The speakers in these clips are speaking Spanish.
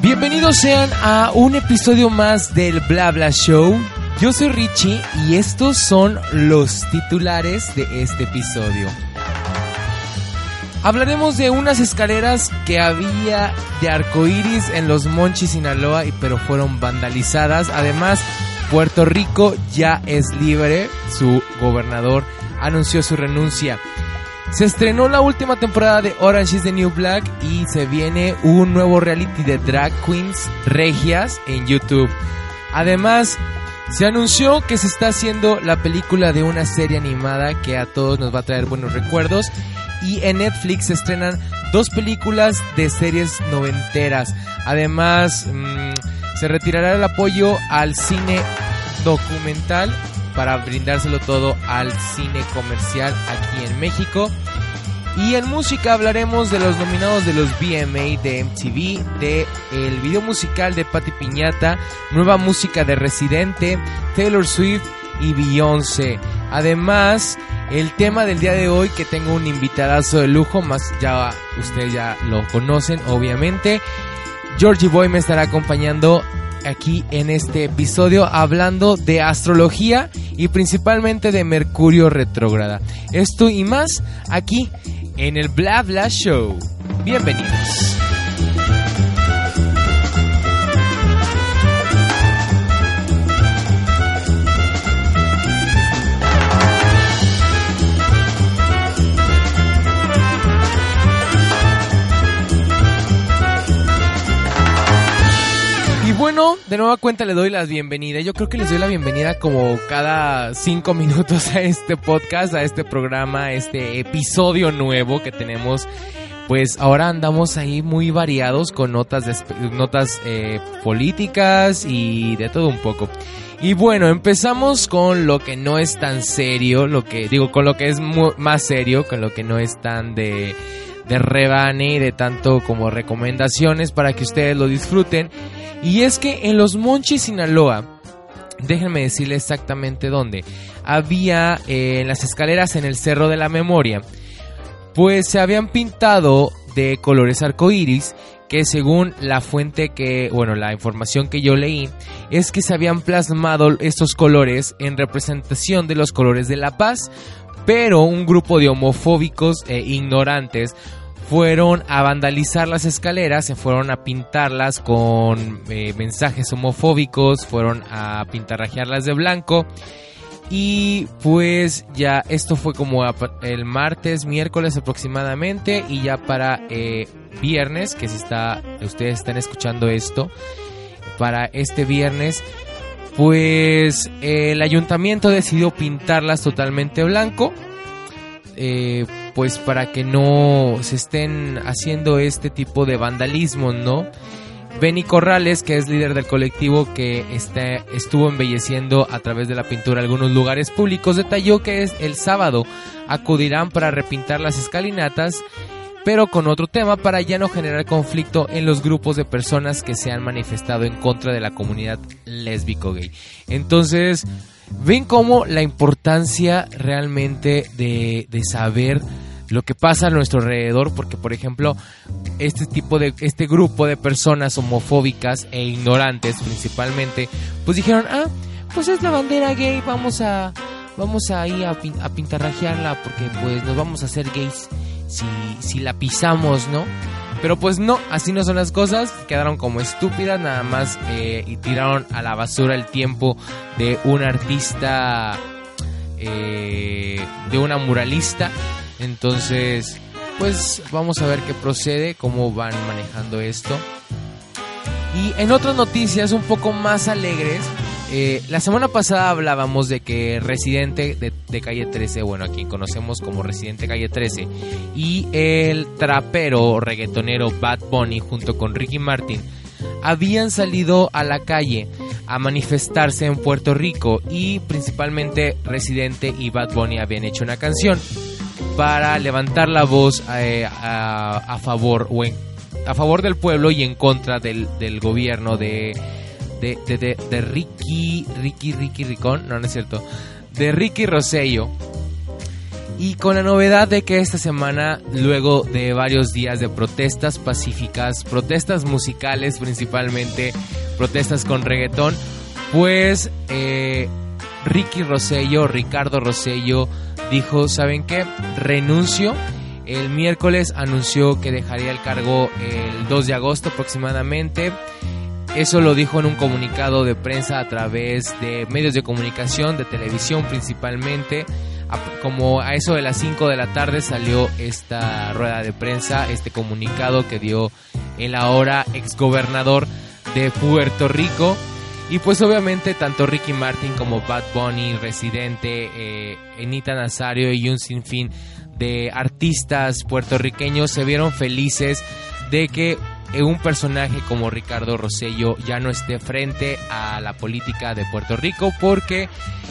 Bienvenidos sean a un episodio más del Bla Bla Show. Yo soy Richie y estos son los titulares de este episodio. Hablaremos de unas escaleras que había de arcoíris en los Monchis, Sinaloa, pero fueron vandalizadas. Además, Puerto Rico ya es libre. Su gobernador anunció su renuncia. Se estrenó la última temporada de Orange is the New Black y se viene un nuevo reality de drag queens regias en YouTube. Además, se anunció que se está haciendo la película de una serie animada que a todos nos va a traer buenos recuerdos. Y en Netflix se estrenan dos películas de series noventeras. Además, mmm, se retirará el apoyo al cine documental para brindárselo todo al cine comercial aquí en México. Y en música hablaremos de los nominados de los BMA de MTV, de el video musical de Patti Piñata, nueva música de Residente, Taylor Swift y Beyoncé. Además, el tema del día de hoy que tengo un invitadazo de lujo, más ya ustedes ya lo conocen obviamente. Georgie Boy me estará acompañando aquí en este episodio hablando de astrología y principalmente de Mercurio retrógrada. Esto y más aquí en el Bla Bla Show. Bienvenidos. De nueva cuenta le doy la bienvenida. Yo creo que les doy la bienvenida como cada cinco minutos a este podcast, a este programa, a este episodio nuevo que tenemos. Pues ahora andamos ahí muy variados con notas, notas eh, políticas y de todo un poco. Y bueno, empezamos con lo que no es tan serio, lo que digo, con lo que es más serio, con lo que no es tan de, de rebane y de tanto como recomendaciones para que ustedes lo disfruten. Y es que en los Monchis, Sinaloa, déjenme decirle exactamente dónde, había eh, en las escaleras en el Cerro de la Memoria, pues se habían pintado de colores arcoíris que según la fuente que, bueno, la información que yo leí, es que se habían plasmado estos colores en representación de los colores de la paz, pero un grupo de homofóbicos e ignorantes fueron a vandalizar las escaleras, se fueron a pintarlas con eh, mensajes homofóbicos, fueron a pintarrajearlas de blanco. Y pues ya esto fue como el martes, miércoles aproximadamente. Y ya para eh, viernes, que si está, ustedes están escuchando esto, para este viernes, pues el ayuntamiento decidió pintarlas totalmente blanco. Eh, pues para que no se estén haciendo este tipo de vandalismo, ¿no? Benny Corrales, que es líder del colectivo que está, estuvo embelleciendo a través de la pintura algunos lugares públicos, detalló que es el sábado acudirán para repintar las escalinatas, pero con otro tema para ya no generar conflicto en los grupos de personas que se han manifestado en contra de la comunidad lésbico gay. Entonces, ven cómo la importancia realmente de, de saber lo que pasa a nuestro alrededor, porque por ejemplo, este tipo de, este grupo de personas homofóbicas e ignorantes principalmente, pues dijeron, ah, pues es la bandera gay, vamos a, vamos a ir a, a pintarrajearla porque pues nos vamos a hacer gays si, si la pisamos, ¿no? Pero pues no, así no son las cosas, quedaron como estúpidas nada más eh, y tiraron a la basura el tiempo de un artista, eh, de una muralista entonces, pues vamos a ver qué procede, cómo van manejando esto. Y en otras noticias un poco más alegres, eh, la semana pasada hablábamos de que Residente de, Calle 13, bueno, a quien conocemos como Residente Calle 13, y el trapero reggaetonero Bad Bunny junto con Ricky Martin habían salido a la calle a manifestarse en Puerto Rico y principalmente Residente y Bad Bunny habían hecho una canción para levantar la voz eh, a, favor o a favor del pueblo y en contra del, gobierno de de, de, Ricky Ricky Ricky Ricón no no es cierto de Ricky Rosello Y con la novedad de que esta semana, luego de varios días de protestas pacíficas, protestas musicales principalmente, protestas con reggaetón, pues eh, Ricky Rosello, Ricardo Rosello, dijo, ¿saben qué? Renuncio. El miércoles anunció que dejaría el cargo el 2 de agosto aproximadamente. Eso lo dijo en un comunicado de prensa a través de medios de comunicación, de televisión principalmente como a eso de las 5 de la tarde salió esta rueda de prensa, este comunicado que dio el ahora exgobernador de Puerto Rico. Y pues obviamente tanto Ricky Martin como Bad Bunny, Residente, eh, Anita Nazario y un sinfín de artistas puertorriqueños se vieron felices de que un personaje como Ricardo Rosello ya no esté frente a la política de Puerto Rico porque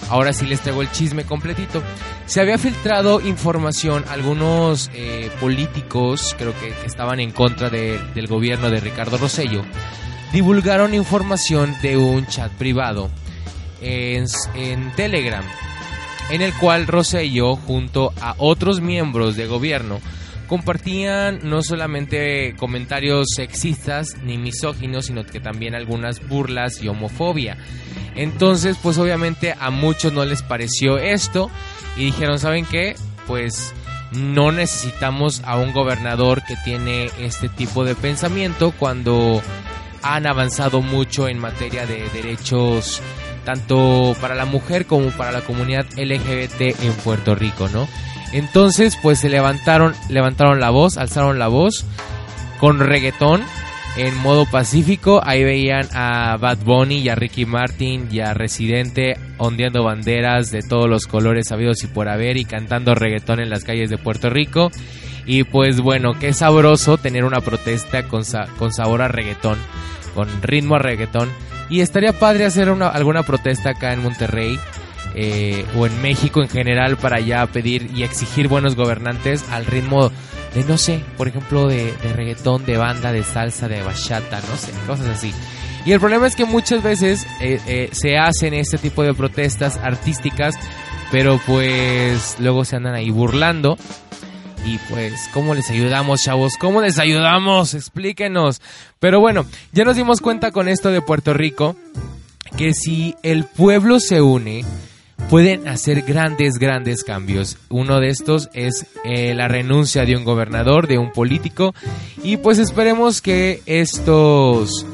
ahora sí les traigo el chisme completito. Se había filtrado información, algunos eh, políticos creo que, estaban en contra del gobierno de Ricardo Rosello, divulgaron información de un chat privado en, en Telegram en el cual Rosello junto a otros miembros de gobierno compartían no solamente comentarios sexistas ni misóginos, sino que también algunas burlas y homofobia. Entonces, pues obviamente a muchos no les pareció esto y dijeron, ¿saben qué? Pues no necesitamos a un gobernador que tiene este tipo de pensamiento cuando han avanzado mucho en materia de derechos tanto para la mujer como para la comunidad LGBT en Puerto Rico, ¿no? Entonces, pues se levantaron, levantaron la voz, alzaron la voz con reggaetón en modo pacífico. Ahí veían a Bad Bunny y a Ricky Martin y a Residente ondeando banderas de todos los colores habidos y por haber y cantando reggaetón en las calles de Puerto Rico. Y pues bueno, qué sabroso tener una protesta con, con sabor a reggaetón, con ritmo a reggaetón. Y estaría padre hacer una, alguna protesta acá en Monterrey eh, o en México en general para ya pedir y exigir buenos gobernantes al ritmo de, no sé, por ejemplo, de, reggaetón, de banda, de salsa, de bachata, no sé, cosas así. Y el problema es que muchas veces eh, eh, se hacen este tipo de protestas artísticas, pero pues luego se andan ahí burlando. Y pues, ¿cómo les ayudamos, chavos? ¿Cómo les ayudamos? Explíquenos. Pero bueno, ya nos dimos cuenta con esto de Puerto Rico que si el pueblo se une, pueden hacer grandes, grandes cambios. Uno de estos es eh, la renuncia de un gobernador, de un político, y pues esperemos que estos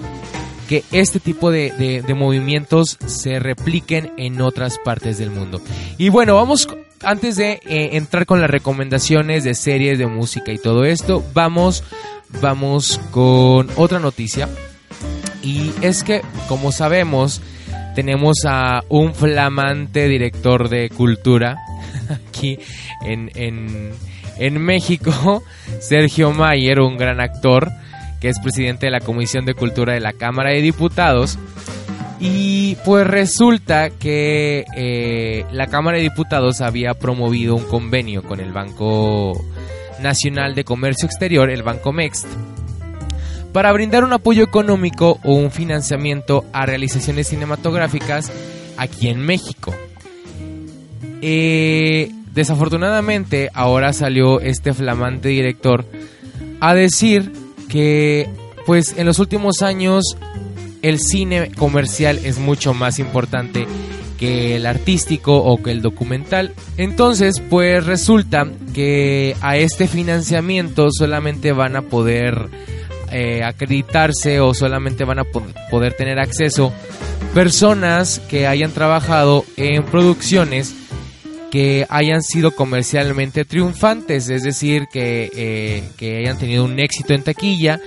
que este tipo de, movimientos se repliquen en otras partes del mundo. Y bueno, vamos, antes de eh, entrar con las recomendaciones de series, de música y todo esto, vamos, vamos con otra noticia. Y es que, como sabemos, tenemos a un flamante director de cultura aquí en, en, México, Sergio Mayer, un gran actor que es presidente de la Comisión de Cultura de la Cámara de Diputados. Y pues resulta que eh, la Cámara de Diputados había promovido un convenio con el Banco Nacional de Comercio Exterior, el Banco Mext, para brindar un apoyo económico o un financiamiento a realizaciones cinematográficas aquí en México. Eh, desafortunadamente, ahora salió este flamante director a decir que, pues, en los últimos años el cine comercial es mucho más importante que el artístico o que el documental. Entonces, pues resulta que a este financiamiento solamente van a poder eh, acreditarse o solamente van a poder tener acceso personas que hayan trabajado en producciones que hayan sido comercialmente triunfantes, es decir, que, eh, que hayan tenido un éxito en taquilla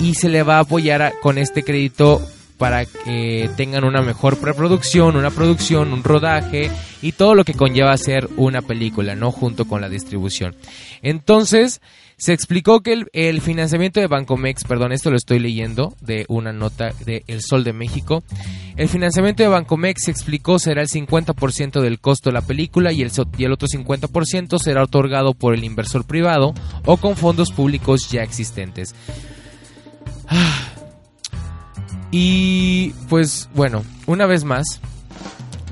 y se le va a apoyar con este crédito para que tengan una mejor preproducción, una producción, un rodaje y todo lo que conlleva hacer una película, ¿no? Junto con la distribución. Entonces, se explicó que el, financiamiento de Bancomex, perdón, esto lo estoy leyendo de una nota de El Sol de México. El financiamiento de Bancomex se explicó será el 50% del costo de la película y el, otro 50% será otorgado por el inversor privado o con fondos públicos ya existentes. Y pues bueno, una vez más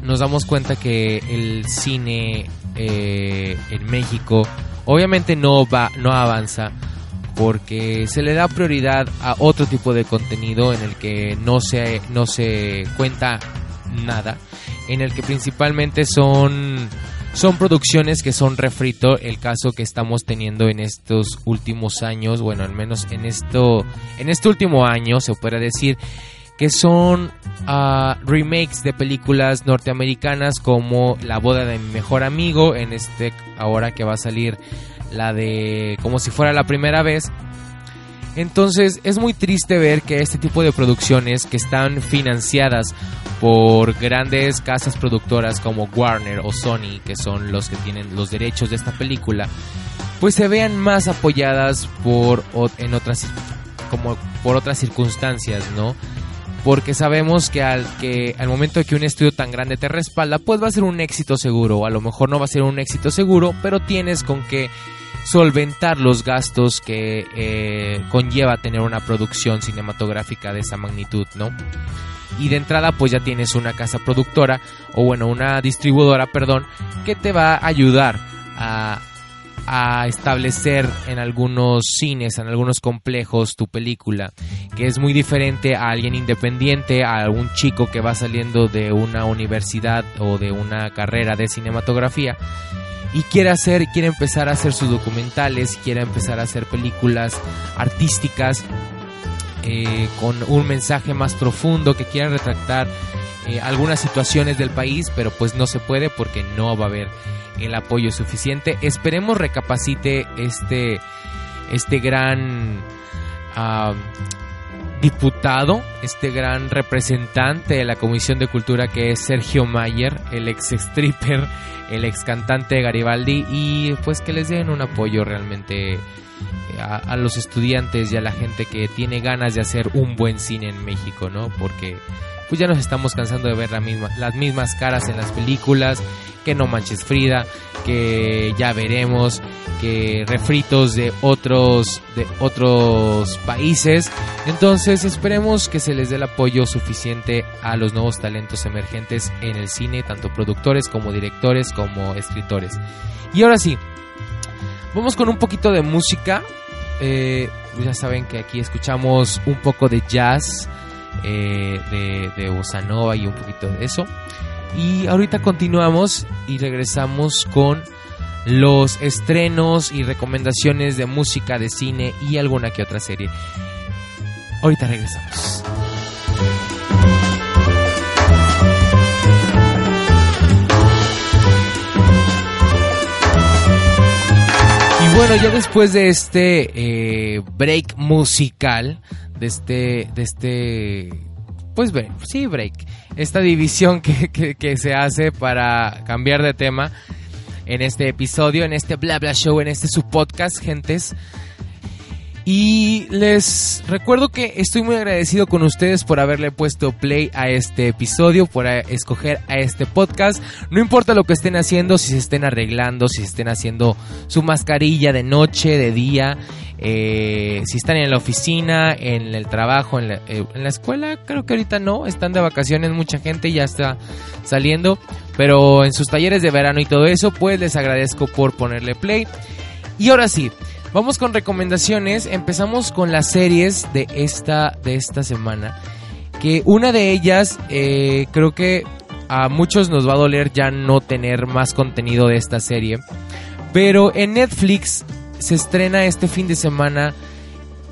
nos damos cuenta que el cine eh, en México obviamente no va, no avanza porque se le da prioridad a otro tipo de contenido en el que no se, no se cuenta nada, en el que principalmente son, son producciones que son refrito, el caso que estamos teniendo en estos últimos años, bueno, al menos en esto, en este último año se puede decir que son ah, remakes de películas norteamericanas como La boda de mi mejor amigo, en este ahora que va a salir la de como si fuera la primera vez. Entonces es muy triste ver que este tipo de producciones que están financiadas por grandes casas productoras como Warner o Sony, que son los que tienen los derechos de esta película, pues se vean más apoyadas por en otras como por otras circunstancias, ¿no? Porque sabemos que al que al momento que un estudio tan grande te respalda, pues va a ser un éxito seguro, o a lo mejor no va a ser un éxito seguro, pero tienes con que solventar los gastos que eh, conlleva tener una producción cinematográfica de esa magnitud, ¿no? Y de entrada pues ya tienes una casa productora o bueno, una distribuidora, perdón, que te va a ayudar a, a establecer en algunos cines, en algunos complejos tu película, que es muy diferente a alguien independiente, a algún chico que va saliendo de una universidad o de una carrera de cinematografía y quiere hacer, quiere empezar a hacer sus documentales, quiere empezar a hacer películas artísticas eh, con un mensaje más profundo que quiera retractar eh, algunas situaciones del país, pero pues no se puede porque no va a haber el apoyo suficiente. Esperemos recapacite este, este gran ah, diputado, este gran representante de la Comisión de Cultura que es Sergio Mayer, el ex stripper, el ex cantante Garibaldi, y pues que les den un apoyo realmente a, los estudiantes y a la gente que tiene ganas de hacer un buen cine en México, ¿no? Porque pues ya nos estamos cansando de ver la misma, las mismas caras en las películas, que no manches Frida, que ya veremos, que refritos de otros de otros países. Entonces, esperemos que se les dé el apoyo suficiente a los nuevos talentos emergentes en el cine, tanto productores como directores como escritores. Y ahora sí, vamos con un poquito de música. Eh, ya saben que aquí escuchamos un poco de jazz, eh, de, de nova y un poquito de eso. Y ahorita continuamos y regresamos con los estrenos y recomendaciones de música, de cine y alguna que otra serie. Ahorita regresamos. Bueno, ya después de este eh, break musical, de este, de este, pues sí, break, esta división que, que se hace para cambiar de tema, en este episodio, en este bla bla show, en este su podcast, gentes. Y les recuerdo que estoy muy agradecido con ustedes por haberle puesto play a este episodio, por escoger a este podcast. No importa lo que estén haciendo, si se estén arreglando, si se estén haciendo su mascarilla de noche, de día, eh, si están en la oficina, en el trabajo, en la, eh, en la escuela, creo que ahorita no, están de vacaciones, mucha gente ya está saliendo, pero en sus talleres de verano y todo eso, pues les agradezco por ponerle play. Y ahora sí, vamos con recomendaciones. Empezamos con las series de esta, de esta semana. Que una de ellas, eh, creo que a muchos nos va a doler ya no tener más contenido de esta serie. Pero en Netflix se estrena este fin de semana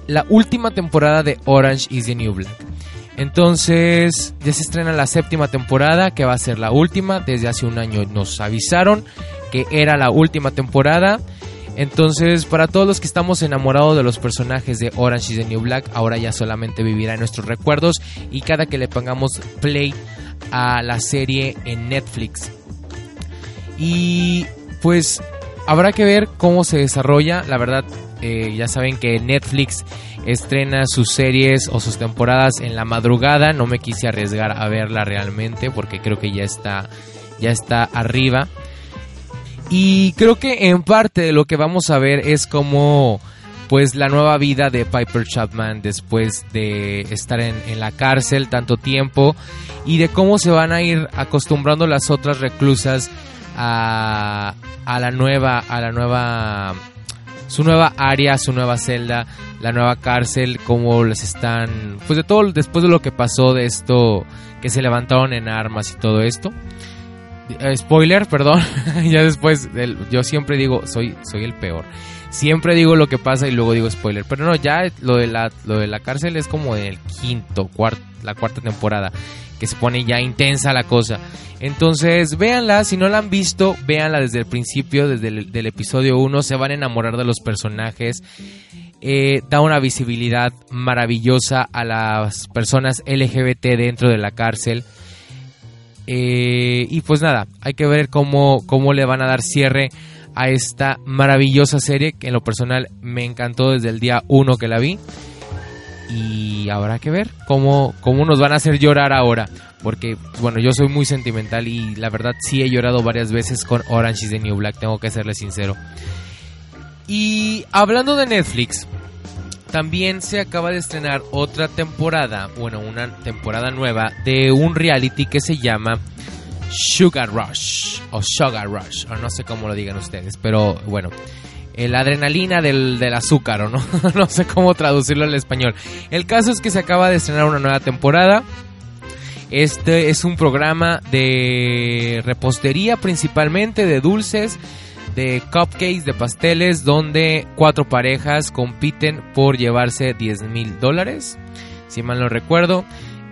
la última temporada de Orange is the New Black. Entonces ya se estrena la séptima temporada, que va a ser la última. Desde hace un año nos avisaron que era la última temporada. Entonces, para todos los que estamos enamorados de los personajes de Orange is the New Black, ahora ya solamente vivirá en nuestros recuerdos y cada que le pongamos play a la serie en Netflix. Y pues habrá que ver cómo se desarrolla. La verdad, eh, ya saben que Netflix estrena sus series o sus temporadas en la madrugada. No me quise arriesgar a verla realmente porque creo que ya está, ya está arriba. Y creo que en parte lo que vamos a ver es como pues la nueva vida de Piper Chapman después de estar en, en, la cárcel tanto tiempo y de cómo se van a ir acostumbrando las otras reclusas a, a la nueva, a la nueva, su nueva área, su nueva celda, la nueva cárcel, cómo les están, pues de todo, después de lo que pasó de esto, que se levantaron en armas y todo esto. Eh, spoiler, perdón, ya después, yo siempre digo, soy, soy el peor. Siempre digo lo que pasa y luego digo spoiler. Pero no, ya lo de la, lo de la cárcel es como en el quinto, la cuarta temporada. Que se pone ya intensa la cosa. Entonces, véanla. Si no la han visto, véanla desde el principio, desde el episodio 1. Se van a enamorar de los personajes. Eh, da una visibilidad maravillosa a las personas LGBT dentro de la cárcel. Eh, y pues nada, hay que ver cómo, cómo le van a dar cierre a esta maravillosa serie que en lo personal me encantó desde el día 1 que la vi. Y habrá que ver cómo, cómo nos van a hacer llorar ahora. Porque, bueno, yo soy muy sentimental y la verdad sí he llorado varias veces con Orange is the New Black, tengo que serle sincero. Y hablando de Netflix, también se acaba de estrenar otra temporada, bueno, una temporada nueva de un reality que se llama Sugar Rush o Sugar Rush, o no sé cómo lo digan ustedes, pero bueno, la adrenalina del, azúcar, o no, no sé cómo traducirlo al español. El caso es que se acaba de estrenar una nueva temporada. Este es un programa de repostería principalmente, de dulces, de cupcakes, de pasteles, donde cuatro parejas compiten por llevarse 10 mil dólares, si mal no recuerdo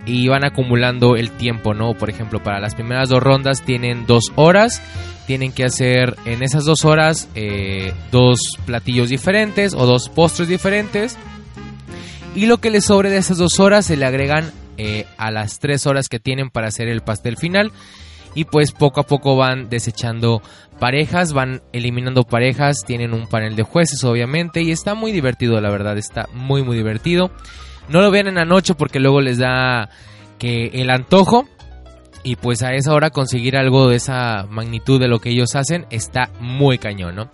y van acumulando el tiempo, ¿no? Por ejemplo, para las primeras dos rondas tienen dos horas, tienen que hacer en esas dos horas eh, dos platillos diferentes o dos postres diferentes y lo que les sobre de esas dos horas se le agregan eh, a las tres horas que tienen para hacer el pastel final y pues poco a poco van desechando parejas, van eliminando parejas, tienen un panel de jueces obviamente y está muy divertido la verdad, está muy muy divertido. No lo vean en la noche porque luego les da que el antojo. Y pues a esa hora conseguir algo de esa magnitud de lo que ellos hacen está muy cañón, ¿no?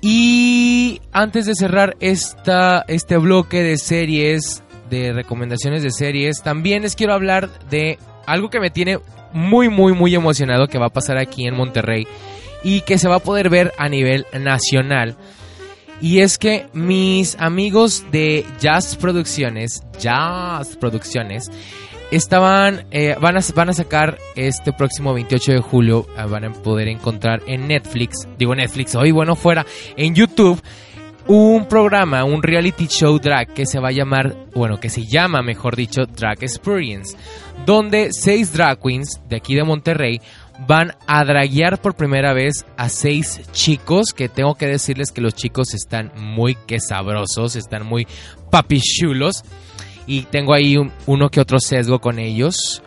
Y antes de cerrar esta, este bloque de series, de recomendaciones de series, también les quiero hablar de algo que me tiene muy, muy, muy emocionado que va a pasar aquí en Monterrey y que se va a poder ver a nivel nacional. Y es que mis amigos de Jazz Producciones, Jazz Producciones, estaban, eh, van, a, van a sacar este próximo 28 de julio, ah, van a poder encontrar en Netflix, digo Netflix, hoy bueno fuera, en YouTube, un programa, un reality show drag que se va a llamar, bueno, que se llama, mejor dicho, Drag Experience, donde seis drag queens de aquí de Monterrey van a draguear por primera vez a seis chicos, que tengo que decirles que los chicos están muy que sabrosos, están muy papichulos, y tengo ahí uno que otro sesgo con ellos.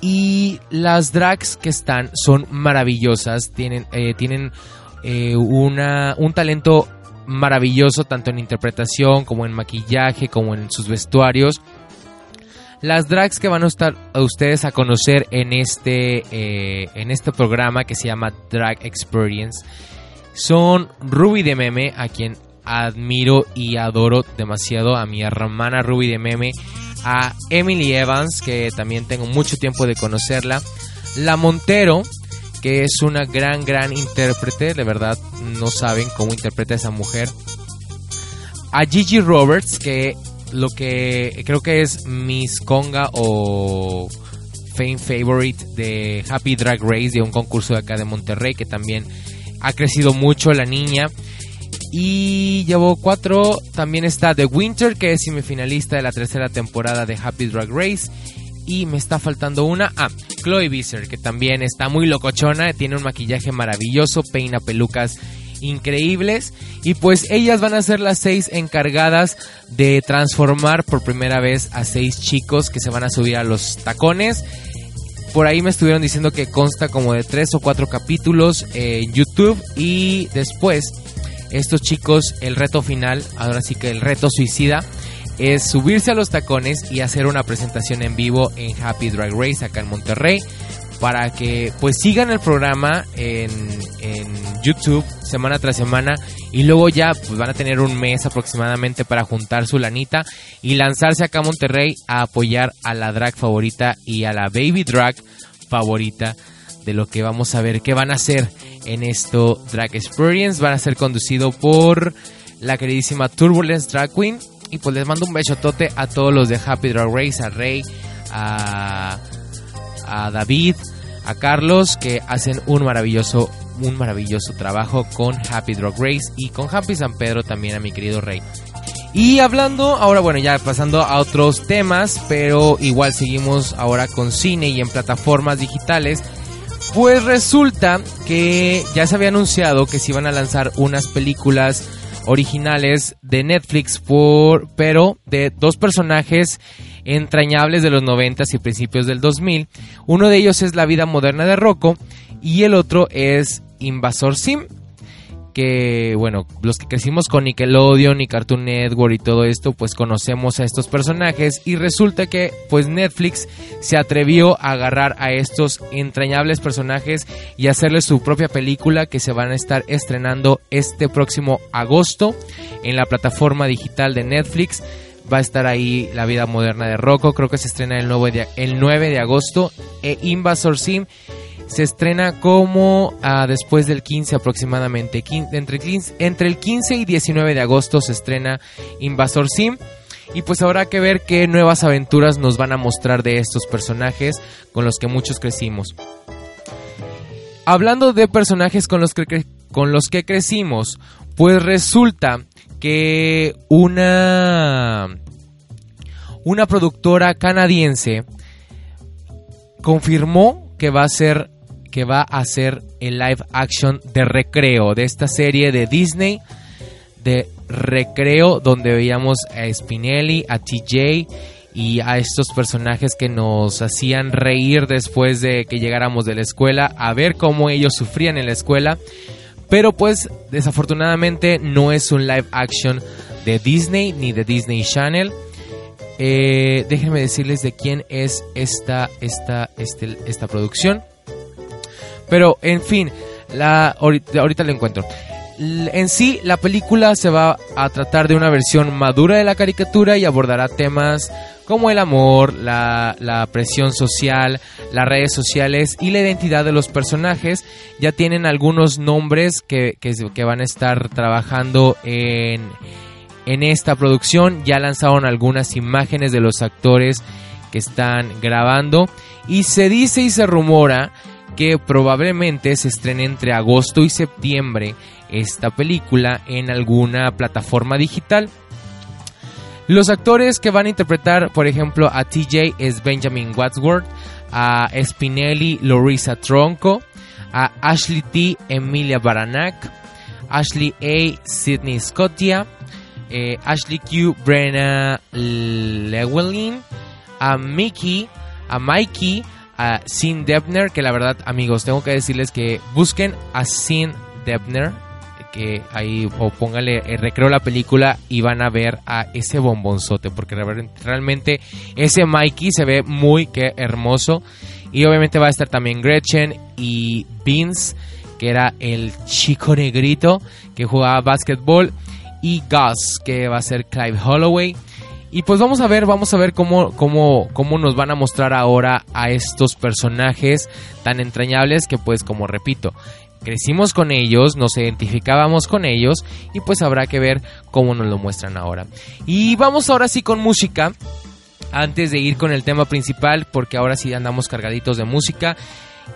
Y las drags que están son maravillosas, tienen, eh, tienen eh, una, un talento maravilloso tanto en interpretación como en maquillaje, como en sus vestuarios. Las drags que van a estar a ustedes a conocer en este, eh, en este programa que se llama Drag Experience son Ruby de Meme, a quien admiro y adoro demasiado, a mi hermana Ruby de Meme, a Emily Evans, que también tengo mucho tiempo de conocerla, La Montero, que es una gran, gran intérprete, de verdad no saben cómo interpreta a esa mujer, a Gigi Roberts, que lo que creo que es Miss Conga o Fame Favorite de Happy Drag Race, de un concurso de acá de Monterrey, que también ha crecido mucho la niña. Y llevó cuatro. También está The Winter, que es semifinalista de la tercera temporada de Happy Drag Race. Y me está faltando una. Ah, Chloe Visser, que también está muy locochona. Tiene un maquillaje maravilloso, peina pelucas increíbles. Y pues ellas van a ser las seis encargadas de transformar por primera vez a seis chicos que se van a subir a los tacones. Por ahí me estuvieron diciendo que consta como de tres o cuatro capítulos en YouTube. Y después estos chicos el reto final, ahora sí que el reto suicida es subirse a los tacones y hacer una presentación en vivo en Happy Drag Race acá en Monterrey para que pues sigan el programa en, YouTube semana tras semana y luego ya pues van a tener un mes aproximadamente para juntar su lanita y lanzarse acá a Monterrey a apoyar a la drag favorita y a la baby drag favorita de lo que vamos a ver, qué van a hacer en esto Drag Experience. Van a ser conducido por la queridísima Turbulence Drag Queen. Y pues les mando un besotote a todos los de Happy Drag Race, a Rey, a, a David, a Carlos, que hacen un maravilloso, un maravilloso trabajo con Happy Drag Race y con Happy San Pedro también a mi querido Rey. Y hablando, ahora bueno, ya pasando a otros temas, pero igual seguimos ahora con cine y en plataformas digitales. Pues resulta que ya se había anunciado que se iban a lanzar unas películas originales de Netflix por pero de dos personajes entrañables de los 90 y principios del 2000. Uno de ellos es La vida moderna de Rocco y el otro es Invasor Sim, que, bueno, los que crecimos con Nickelodeon y Cartoon Network y todo esto, pues conocemos a estos personajes y resulta que, pues Netflix se atrevió a agarrar a estos entrañables personajes y hacerles su propia película que se van a estar estrenando este próximo agosto en la plataforma digital de Netflix. Va a estar ahí La vida moderna de Rocco, creo que se estrena el 9 de, el 9 de agosto, e Invasor Sim se estrena como ah, después del 15 aproximadamente. entre, entre el 15 y 19 de agosto se estrena Invasor Sim. Y pues habrá que ver qué nuevas aventuras nos van a mostrar de estos personajes con los que muchos crecimos. Hablando de personajes con los que, con los que crecimos, pues resulta que una, una productora canadiense confirmó que va a ser que va a ser el live action de Recreo, de esta serie de Disney de Recreo, donde veíamos a Spinelli, a TJ y a estos personajes que nos hacían reír después de que llegáramos de la escuela, a ver cómo ellos sufrían en la escuela. Pero pues desafortunadamente no es un live action de Disney ni de Disney Channel. Eh, déjenme decirles de quién es esta, esta, este, esta producción. Pero, en fin, la, ahorita, ahorita encuentro. En sí, la película se va a tratar de una versión madura de la caricatura y abordará temas como el amor, la, presión social, las redes sociales y la identidad de los personajes. Ya tienen algunos nombres que, que, que van a estar trabajando en, en esta producción. Ya lanzaron algunas imágenes de los actores que están grabando. Y se dice y se rumora que probablemente se estrene entre agosto y septiembre esta película en alguna plataforma digital. Los actores que van a interpretar, por ejemplo, a TJ es Benjamin Wadsworth, a Spinelli Lorisa Tronco, a Ashley T. Emilia Baranak, Ashley A. Sidney Scottia, eh, Ashley Q. Brenna Llewellyn, a Mickey, a Mikey, a Sin Debner, que la verdad, amigos, tengo que decirles que busquen a Sin Debner, que ahí o póngale eh, recreo la película y van a ver a ese bombonzote, porque realmente ese Mikey se ve muy que hermoso. Y obviamente va a estar también Gretchen y Vince, que era el chico negrito que jugaba básquetbol, y Gus, que va a ser Clive Holloway. Y pues vamos a ver, vamos a ver cómo, cómo, cómo nos van a mostrar ahora a estos personajes tan entrañables que pues como repito, crecimos con ellos, nos identificábamos con ellos y pues habrá que ver cómo nos lo muestran ahora. Y vamos ahora sí con música, antes de ir con el tema principal, porque ahora sí andamos cargaditos de música.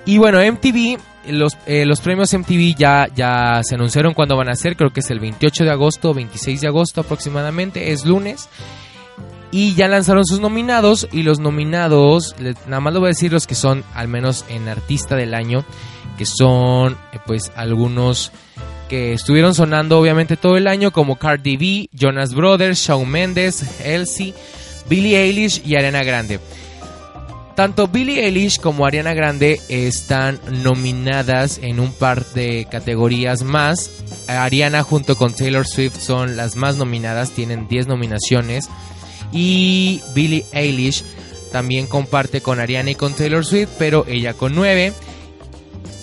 Y bueno, MTV, los, eh, los premios MTV ya, ya se anunciaron cuándo van a ser, creo que es el 28 de agosto, 26 de agosto aproximadamente, es lunes. Y ya lanzaron sus nominados y los nominados, nada más lo voy a decir los que son al menos en artista del año, que son eh, pues algunos que estuvieron sonando obviamente todo el año como Cardi B, Jonas Brothers, Shawn Mendes, Elsie, Billie Eilish y Ariana Grande. Tanto Billie Eilish como Ariana Grande están nominadas en un par de categorías más. Ariana junto con Taylor Swift son las más nominadas, tienen 10 nominaciones. Y Billie Eilish también comparte con Ariana y con Taylor Swift, pero ella con 9.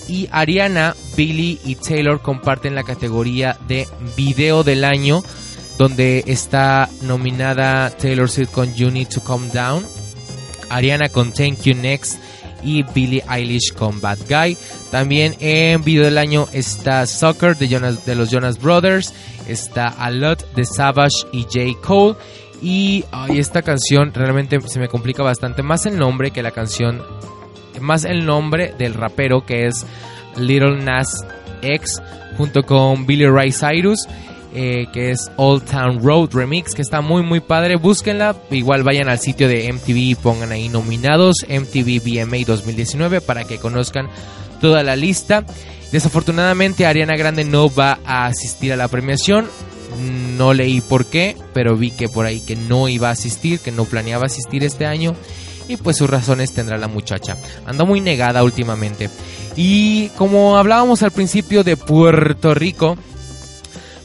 Y Ariana, Billie y Taylor comparten la categoría de video del año, donde está nominada Taylor Swift con You Need to Calm Down, Ariana con Thank You Next y Billie Eilish con Bad Guy. También en video del año está Soccer de, Jonas, de los Jonas Brothers, está A Lot de Savage y J. Cole. Y esta canción realmente se me complica bastante más el nombre que la canción, más el nombre del rapero que es Little Nas X junto con Billy Ray Cyrus. Eh, que es Old Town Road Remix, que está muy muy padre. Búsquenla, igual vayan al sitio de MTV y pongan ahí nominados MTV VMA 2019 para que conozcan toda la lista. Desafortunadamente Ariana Grande no va a asistir a la premiación. No leí por qué, pero vi que por ahí que no iba a asistir, que no planeaba asistir este año. Y pues sus razones tendrá la muchacha. Anda muy negada últimamente. Y como hablábamos al principio de Puerto Rico,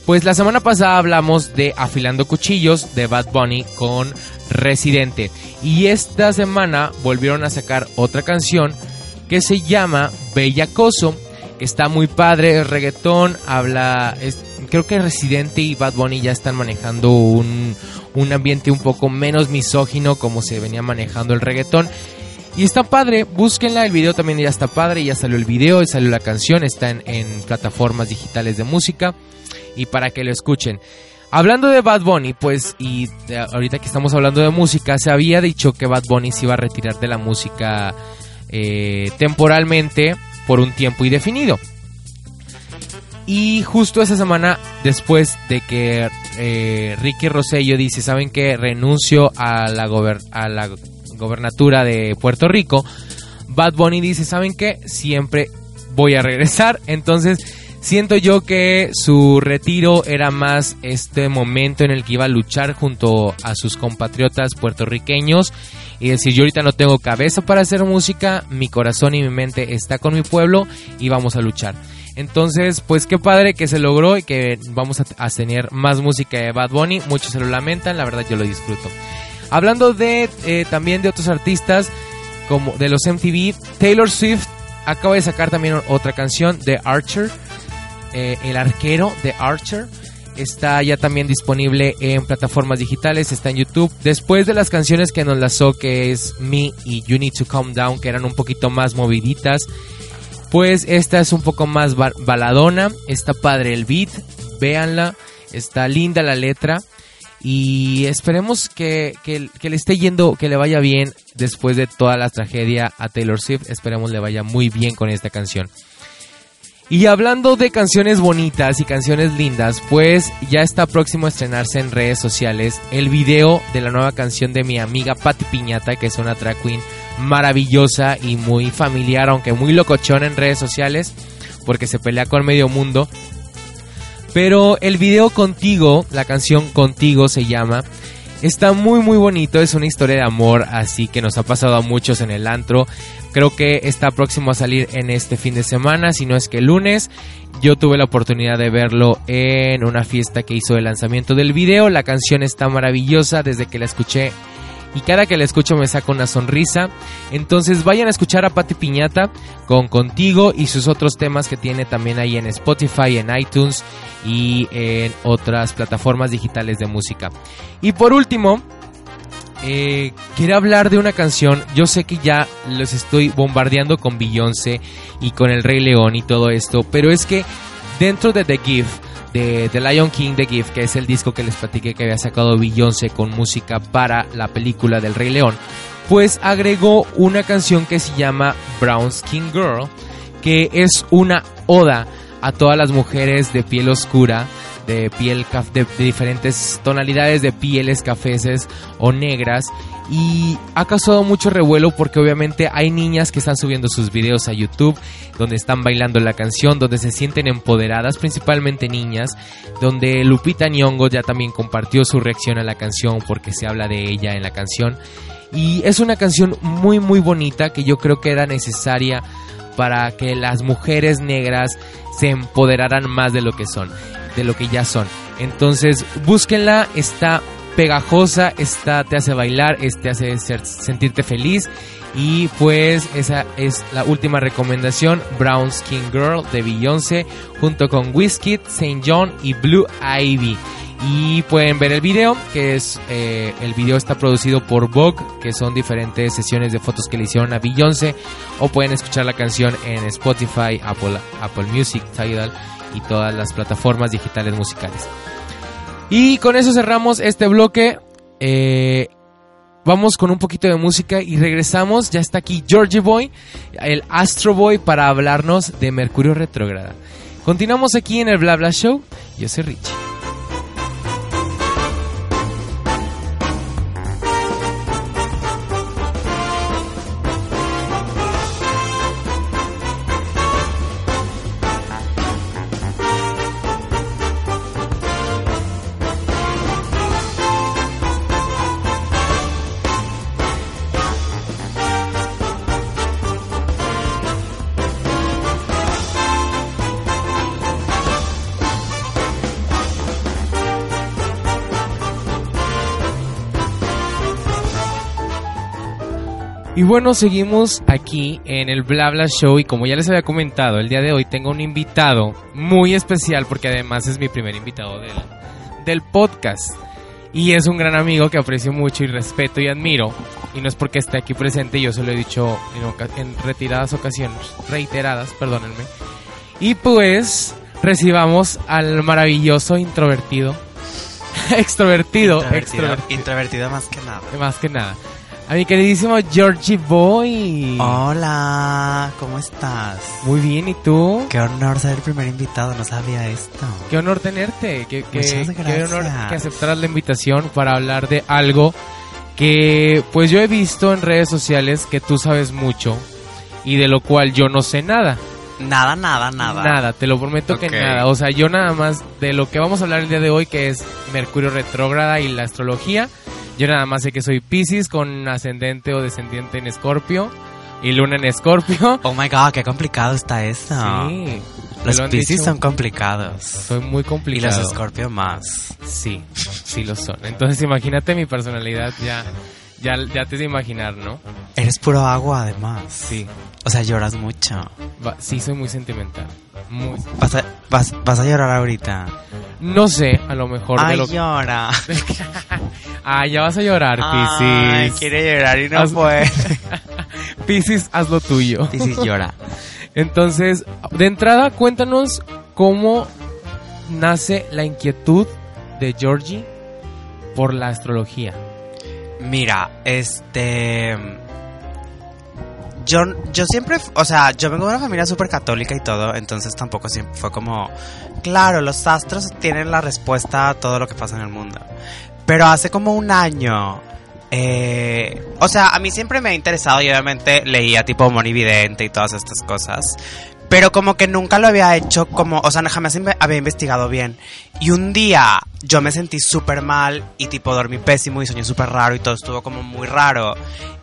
pues la semana pasada hablamos de Afilando Cuchillos de Bad Bunny con Residente. Y esta semana volvieron a sacar otra canción que se llama Bellacoso. Está muy padre, es reggaetón, habla... creo que Residente y Bad Bunny ya están manejando un, un ambiente un poco menos misógino como se venía manejando el reggaetón. Y está padre, búsquenla, el video también ya está padre, ya salió el video, y salió la canción, está en, plataformas digitales de música y para que lo escuchen. Hablando de Bad Bunny, pues, y ahorita que estamos hablando de música, se había dicho que Bad Bunny se iba a retirar de la música eh, temporalmente por un tiempo indefinido. Y justo esa semana, después de que eh, Ricky Rosello dice, ¿saben que Renuncio a la, a la gobernatura de Puerto Rico. Bad Bunny dice, ¿saben qué? Siempre voy a regresar. Entonces Siento yo que su retiro era más este momento en el que iba a luchar junto a sus compatriotas puertorriqueños y decir yo ahorita no tengo cabeza para hacer música, mi corazón y mi mente está con mi pueblo y vamos a luchar. Entonces, pues qué padre que se logró y que vamos a, tener más música de Bad Bunny. Muchos se lo lamentan, la verdad yo lo disfruto. Hablando de eh, también de otros artistas como de los MTV, Taylor Swift acaba de sacar también otra canción de Archer eh, el arquero de Archer. Está ya también disponible en plataformas digitales, está en YouTube. Después de las canciones que nos lanzó, que es Me y You Need to Calm Down, que eran un poquito más moviditas, pues esta es un poco más baladona. Está padre el beat, véanla, está linda la letra. Y esperemos que, que, le esté yendo, que le vaya bien después de toda la tragedia a Taylor Swift. Esperemos le vaya muy bien con esta canción. Y hablando de canciones bonitas y canciones lindas, pues ya está próximo a estrenarse en redes sociales el video de la nueva canción de mi amiga Patti Piñata, que es una drag queen maravillosa y muy familiar, aunque muy locochona en redes sociales, porque se pelea con medio mundo. Pero el video contigo, la canción contigo se llama, Está muy muy bonito, es una historia de amor así que nos ha pasado a muchos en el antro. Creo que está próximo a salir en este fin de semana, si no es que el lunes. Yo tuve la oportunidad de verlo en una fiesta que hizo el lanzamiento del video. La canción está maravillosa desde que la escuché y cada que la escucho me saca una sonrisa. Entonces vayan a escuchar a Pati Piñata con Contigo y sus otros temas que tiene también ahí en Spotify, en iTunes y en otras plataformas digitales de música. Y por último, eh, quiero hablar de una canción. Yo sé que ya los estoy bombardeando con Beyoncé y con el Rey León y todo esto, pero es que dentro de The Gift de The Lion King The Gift, que es el disco que les platiqué que había sacado Beyoncé con música para la película del Rey León, pues agregó una canción que se llama Brown Skin Girl, que es una oda a todas las mujeres de piel oscura, de piel de, diferentes tonalidades de pieles cafeces o negras y ha causado mucho revuelo porque obviamente hay niñas que están subiendo sus videos a YouTube donde están bailando la canción, donde se sienten empoderadas, principalmente niñas, donde Lupita Nyong'o ya también compartió su reacción a la canción porque se habla de ella en la canción y es una canción muy muy bonita que yo creo que era necesaria para que las mujeres negras se empoderaran más de lo que son, de lo que ya son. Entonces, búsquenla, está pegajosa, esta te hace bailar, te hace sentirte feliz. Y pues esa es la última recomendación, Brown Skin Girl de Beyoncé, junto con Whiskey, Saint John y Blue Ivy. Y pueden ver el video, que es eh, el video está producido por Vogue, que son diferentes sesiones de fotos que le hicieron a Beyoncé. O pueden escuchar la canción en Spotify, Apple, Apple Music, Tidal y todas las plataformas digitales musicales. Y con eso cerramos este bloque. Eh, vamos con un poquito de música y regresamos. Ya está aquí Georgie Boy, el Astro Boy, para hablarnos de Mercurio Retrógrada. Continuamos aquí en el Bla Bla Show. Yo soy Richie. Bueno, seguimos aquí en el Bla Bla Show y como ya les había comentado, el día de hoy tengo un invitado muy especial porque además es mi primer invitado del, del podcast. Y es un gran amigo que aprecio mucho y respeto y admiro. Y no es porque esté aquí presente, yo se lo he dicho en, en retiradas ocasiones, reiteradas, perdónenme. Y pues recibamos al maravilloso introvertido. extrovertido, Introvertido, extrovertido. introvertido más que nada. Más que nada. A mi queridísimo Georgie Boy. Hola, ¿cómo estás? Muy bien, ¿y tú? Qué honor ser el primer invitado, no sabía esto. Qué honor tenerte. Qué, qué- Muchas qué honor que aceptaras la invitación para hablar de algo que pues yo he visto en redes sociales que tú sabes mucho y de lo cual yo no sé nada. Nada, nada, nada. Nada, te lo prometo que nada. O sea, yo nada más de lo que vamos a hablar el día de hoy, que es Mercurio retrógrada y la astrología. Yo nada más sé que soy Pisces con ascendente o descendiente en Escorpio y luna en Escorpio. Oh my god, qué complicado está esto. Sí. Los lo Pisces son complicados. Soy muy Y complicado. los Scorpio más. Sí, sí lo son. Entonces imagínate mi personalidad ya, ya, ya te de imaginar, ¿no? Eres puro agua, además. Sí, O sea, lloras mucho. va- sí soy muy sentimental. Muy. Vas a, vas, vas a llorar ahorita. No sé, a lo mejor de Ay, lo llora. Ah, ya vas a llorar, Ay, Piscis. quiere llorar y no Haz- puede. Piscis, haz lo tuyo. Piscis llora. Entonces, de entrada, cuéntanos cómo nace la inquietud de Georgie por la astrología. Mira, este. Yo, yo siempre, o sea, yo vengo de una familia súper católica y todo, entonces tampoco siempre fue como, claro, los astros tienen la respuesta a todo lo que pasa en el mundo. Pero hace como un año, eh, o sea, a mí siempre me ha interesado y obviamente leía tipo Monividente y todas estas cosas. Pero como que nunca lo había hecho como, o sea, jamás había investigado bien. Y un día yo me sentí súper mal y tipo dormí pésimo y soñé súper raro y todo estuvo como muy raro.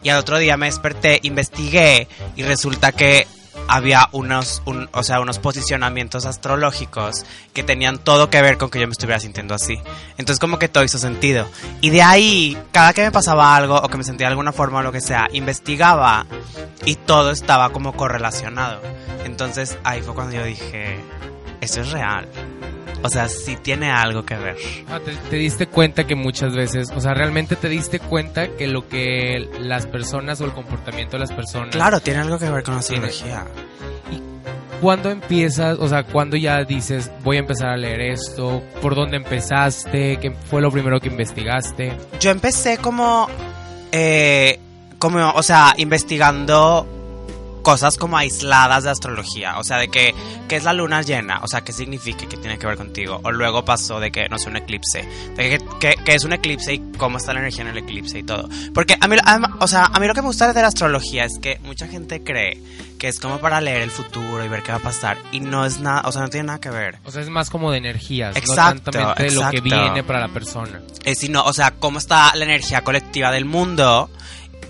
Y al otro día me desperté, investigué y resulta que había unos, un- o sea, unos posicionamientos astrológicos que tenían todo que ver con que yo me estuviera sintiendo así. Entonces como que todo hizo sentido. Y de ahí, cada que me pasaba algo o que me sentía de alguna forma o lo que sea, investigaba y todo estaba como correlacionado. Entonces ahí fue cuando yo dije, eso es real. O sea, sí tiene algo que ver. Ah, te, te diste cuenta que muchas veces, o sea, realmente te diste cuenta que lo que las personas o el comportamiento de las personas. Claro, tiene algo que ver con la astrología. ¿Cuándo empiezas, o sea, cuándo ya dices, voy a empezar a leer esto? ¿Por dónde empezaste? ¿Qué fue lo primero que investigaste? Yo empecé como, eh, como, o sea, investigando cosas como aisladas de astrología, o sea, de que, ¿qué es la luna llena? O sea, ¿qué significa? ¿Qué tiene que ver contigo? O luego pasó de que, no sé, un eclipse, de que, que- que es un eclipse y cómo está la energía en el eclipse y todo. Porque a mí, a- o sea, a mí lo que me gusta de la astrología es que mucha gente cree que es como para leer el futuro y ver qué va a pasar, y no es nada, o sea, no tiene nada que ver. O sea, es más como de energías, Exacto, no lo que viene para la persona. eh, sino, o sea, cómo está la energía colectiva del mundo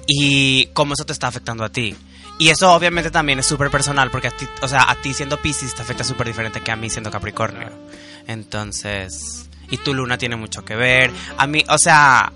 y cómo eso te está afectando a ti. Y eso obviamente también es súper personal porque a ti, o sea, a ti siendo Pisces te afecta súper diferente que a mí siendo Capricornio. Entonces, y tu luna tiene mucho que ver. A mí, o sea,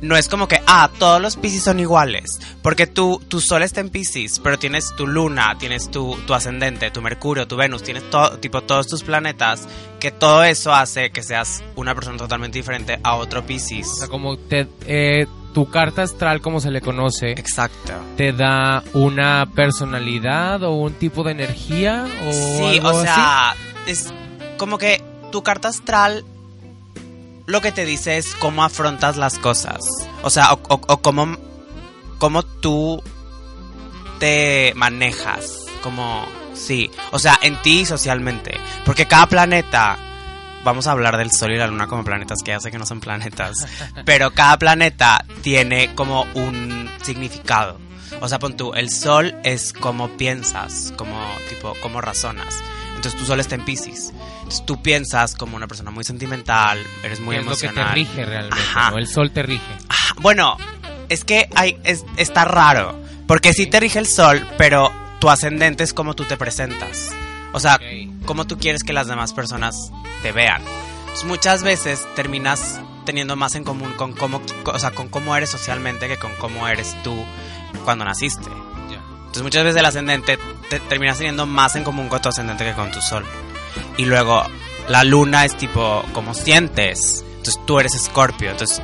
no es como que, ah, todos los Pisces son iguales. Porque tú, tu Sol está en Pisces, pero tienes tu Luna, tienes tu, tu ascendente, tu Mercurio, tu Venus, tienes todo, tipo todos tus planetas, que todo eso hace que seas una persona totalmente diferente a otro Pisces. O sea, como te, eh, tu carta astral, como se le conoce, Exacto. te da una personalidad o un tipo de energía o Sí, algo o así? sea, es como que tu carta astral lo que te dice es cómo afrontas las cosas. O sea, o, o- o cómo, cómo tú te manejas. Como, sí. O sea, en ti socialmente. Porque cada planeta, vamos a hablar del Sol y la Luna como planetas, que ya sé que no son planetas. pero cada planeta tiene como un significado. O sea, pon tú, el Sol es como piensas, como tipo, como razonas. Entonces tu Sol está en Pisces. Entonces tú piensas como una persona muy sentimental, eres muy es lo que te emocional. rige realmente, Ajá. ¿no? El sol te rige. Ah, Bueno, es que hay, es- está raro. Porque sí te rige el sol, pero tu ascendente es como tú te presentas. O sea, Ok. como tú quieres que las demás personas te vean. Entonces, muchas veces terminas teniendo más en común con cómo, o sea, con cómo eres socialmente que con cómo eres tú cuando naciste. Entonces muchas veces el ascendente te terminas teniendo más en común con tu ascendente que con tu sol. Y luego la luna es tipo como sientes. Entonces tú eres escorpio. Entonces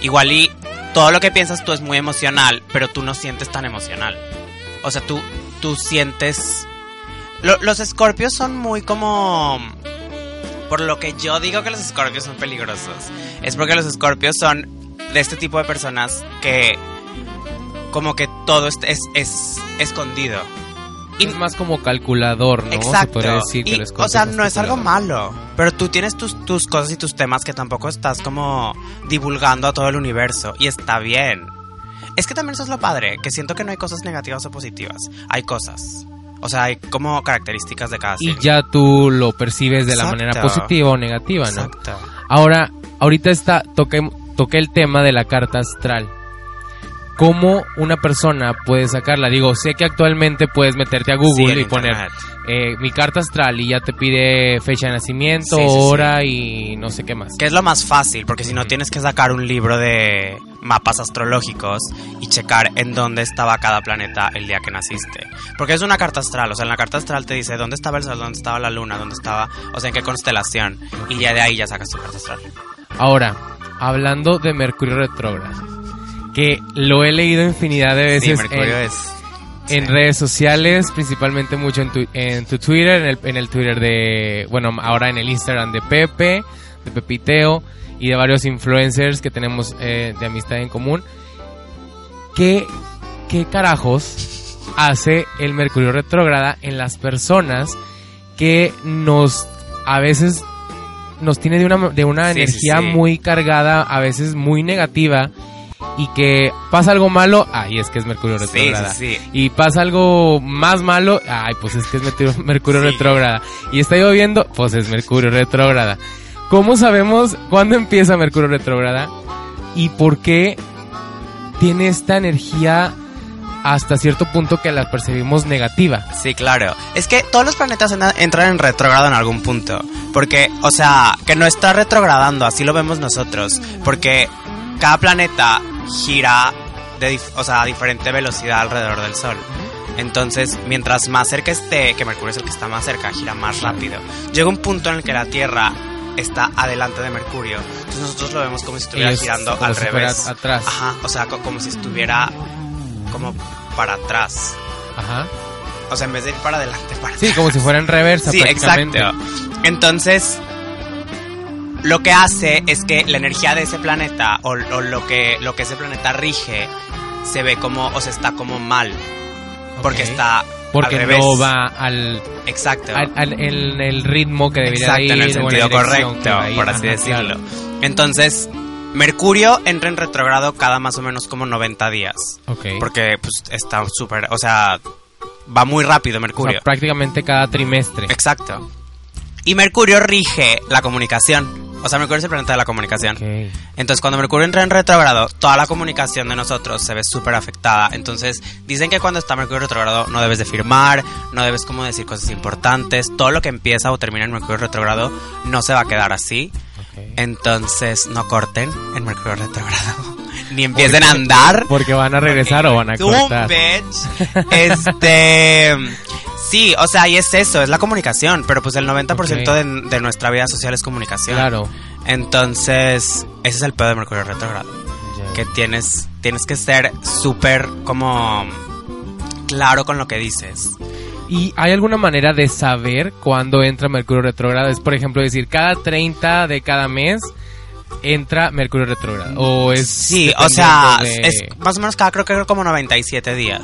igual y todo lo que piensas tú es muy emocional, pero tú no sientes tan emocional. O sea, tú, tú sientes... Lo- los escorpios son muy como... Por lo que yo digo que los escorpios son peligrosos. Es porque los escorpios son de este tipo de personas que como que todo es, es, es escondido. Y- es más como calculador, ¿no? Se Exacto. podría decir que Y, o sea, no es algo malo. Pero tú tienes tus, tus cosas y tus temas que tampoco estás como divulgando a todo el universo. Y está bien. Es que también eso es lo padre, que siento que no hay cosas negativas o positivas. Hay cosas. O sea, hay como características de cada Y signo. ya tú lo percibes de la manera positiva o negativa, ¿no? Exacto. Ahora, ahorita está, toqué, toqué el tema de la carta astral. ¿Cómo una persona puede sacarla? Digo, sé que actualmente puedes meterte a Google Sí, y poner eh, mi carta astral y ya te pide fecha de nacimiento, Sí, sí, sí. hora y no sé qué más. Que es lo más fácil, porque si no tienes que sacar un libro de mapas astrológicos y checar en dónde estaba cada planeta el día que naciste. Porque es una carta astral, o sea, en la carta astral te dice dónde estaba el sol, dónde estaba la luna, dónde estaba, o sea, en qué constelación. Y ya de ahí ya sacas tu carta astral. Ahora, hablando de Mercurio retrógrado, que lo he leído infinidad de Sí, veces Mercurio en, es... en sí. redes sociales, principalmente mucho en tu, en tu Twitter, en el, en el Twitter de, bueno, ahora en el Instagram de Pepe, de Pepiteo y de varios influencers que tenemos eh, de amistad en común. ¿Qué, ¿Qué carajos hace el Mercurio retrógrada en las personas que nos, a veces, nos tiene de una, de una Sí, sí, energía sí. muy cargada, a veces muy negativa? Y que pasa algo malo, ay, es que es Mercurio Sí, retrógrada. sí, sí. Y pasa algo más malo, ay, pues es que es Mercurio, Sí. retrógrada. Y está lloviendo, pues es Mercurio retrógrada. ¿Cómo sabemos cuándo empieza Mercurio retrógrada? ¿Y por qué tiene esta energía hasta cierto punto que la percibimos negativa? Sí, claro. Es que todos los planetas en- entran en retrogrado en algún punto. Porque, o sea, que no está retrogradando, así lo vemos nosotros. Porque cada planeta gira de, o sea, a diferente velocidad alrededor del Sol. Entonces, mientras más cerca esté, que Mercurio es el que está más cerca, gira más rápido. Llega un punto en el que la Tierra está adelante de Mercurio. Entonces nosotros lo vemos como si estuviera es girando al si revés. atrás. Ajá, o sea, co- como si estuviera como para atrás. Ajá. O sea, en vez de ir para adelante, para Sí, como si fuera en reversa Sí, exacto. Entonces, lo que hace es que la energía de ese planeta o, o lo que lo que ese planeta rige se ve como o se está como mal porque está Porque al revés. no va al, Exacto. al- el ritmo que debería Exacto, ir en el sentido correcto, ir. por así Ajá, decirlo. claro. Entonces, Mercurio entra en retrogrado cada más o menos como 90 días, Ok. porque pues está súper, o sea, va muy rápido O sea, Mercurio. prácticamente cada trimestre. Exacto. Y Mercurio rige la comunicación. O sea, Mercurio es el planeta de la comunicación. Entonces, cuando Mercurio entra en retrógrado, toda la comunicación de nosotros se ve súper afectada. Entonces, dicen que cuando está Mercurio retrógrado no debes de firmar, no debes como decir cosas importantes. Todo lo que empieza o termina en Mercurio retrógrado no se va a quedar así. Entonces, no corten en Mercurio retrógrado. ni empiecen a andar. Porque van a regresar o van a cortar. bitch. Este. Sí, o sea, y es eso, es la comunicación. Pero pues el 90% Ok. de, de nuestra vida social es comunicación. Claro. Entonces, ese es el pedo de Mercurio retrógrado. Ya. Que tienes, tienes que ser súper como claro con lo que dices. ¿Y hay alguna manera de saber cuándo entra Mercurio retrógrado? Es, por ejemplo, decir, cada 30 de cada mes entra Mercurio retrógrado. O es. Sí, o sea, de- es más o menos cada, creo que como 97 días.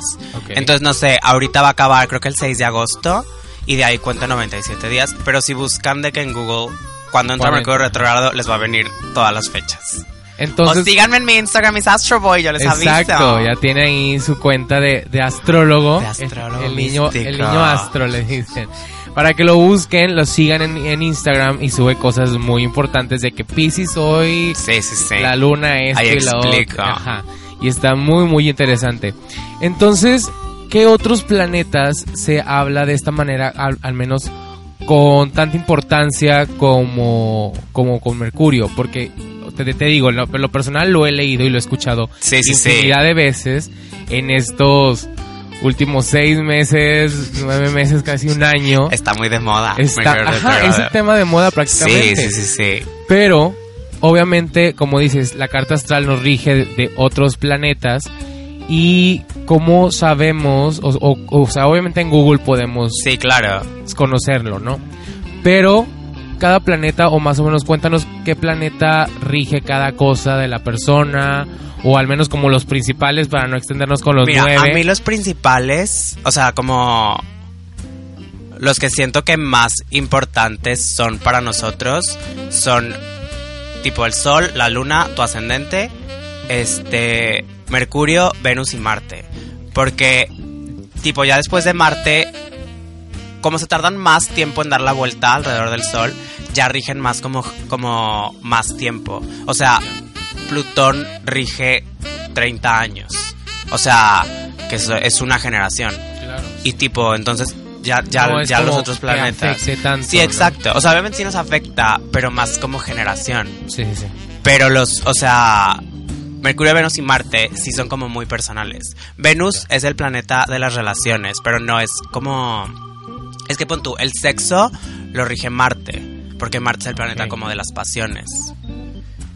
Entonces, no sé, ahorita va a acabar creo que el 6 de agosto y de ahí cuenta 97 días. Pero si buscan de que en Google, cuando entra 40. Mercurio retrógrado, les va a venir todas las fechas. Entonces, o síganme en mi Instagram, es Astroboy, yo les Exacto, aviso. ya tiene ahí su cuenta de, de astrólogo. De astrólogo el, niño, místico. el niño astro le dicen. Para que lo busquen, lo sigan en, en Instagram y sube cosas muy importantes de que Pisces hoy, Sí, sí, sí. la luna es y la otra. Ajá. Y está muy, muy interesante. Entonces, ¿qué otros planetas se habla de esta manera, al, al menos con tanta importancia como, como con Mercurio? Porque te, te digo, lo, lo personal lo he leído y lo he escuchado Sí, sí, sí. infinidad de veces en estos últimos seis meses, nueve meses, casi un año. Está muy de moda. Está, ajá, es el tema de moda Sí, prácticamente. sí, sí, sí. Pero, obviamente, como dices, la carta astral nos rige de, de otros planetas. Y cómo sabemos, o, o- o sea, obviamente en Google podemos Sí, claro. conocerlo, ¿no? Pero cada planeta, o más o menos cuéntanos qué planeta rige cada cosa de la persona, o al menos como los principales para no extendernos con los Mira, nueve. a mí los principales, o sea, como los que siento que más importantes son para nosotros son tipo el Sol, la Luna, tu ascendente, este, Mercurio, Venus y Marte. Porque tipo ya después de Marte, como se tardan más tiempo en dar la vuelta alrededor del Sol, ya rigen más como, como más tiempo. O sea, Plutón rige 30 años. O sea, que es una generación. Claro. Y tipo, entonces ya, ya, No ya los otros planetas. tanto, sí, ¿no? exacto. O sea, obviamente sí nos afecta, pero más como generación. Sí, sí, sí. Pero los, o sea, Mercurio, Venus y Marte sí son como muy personales. Venus es el planeta de las relaciones, pero no es como... Es que pon tú, el sexo lo rige Marte, porque Marte es el planeta como de las pasiones.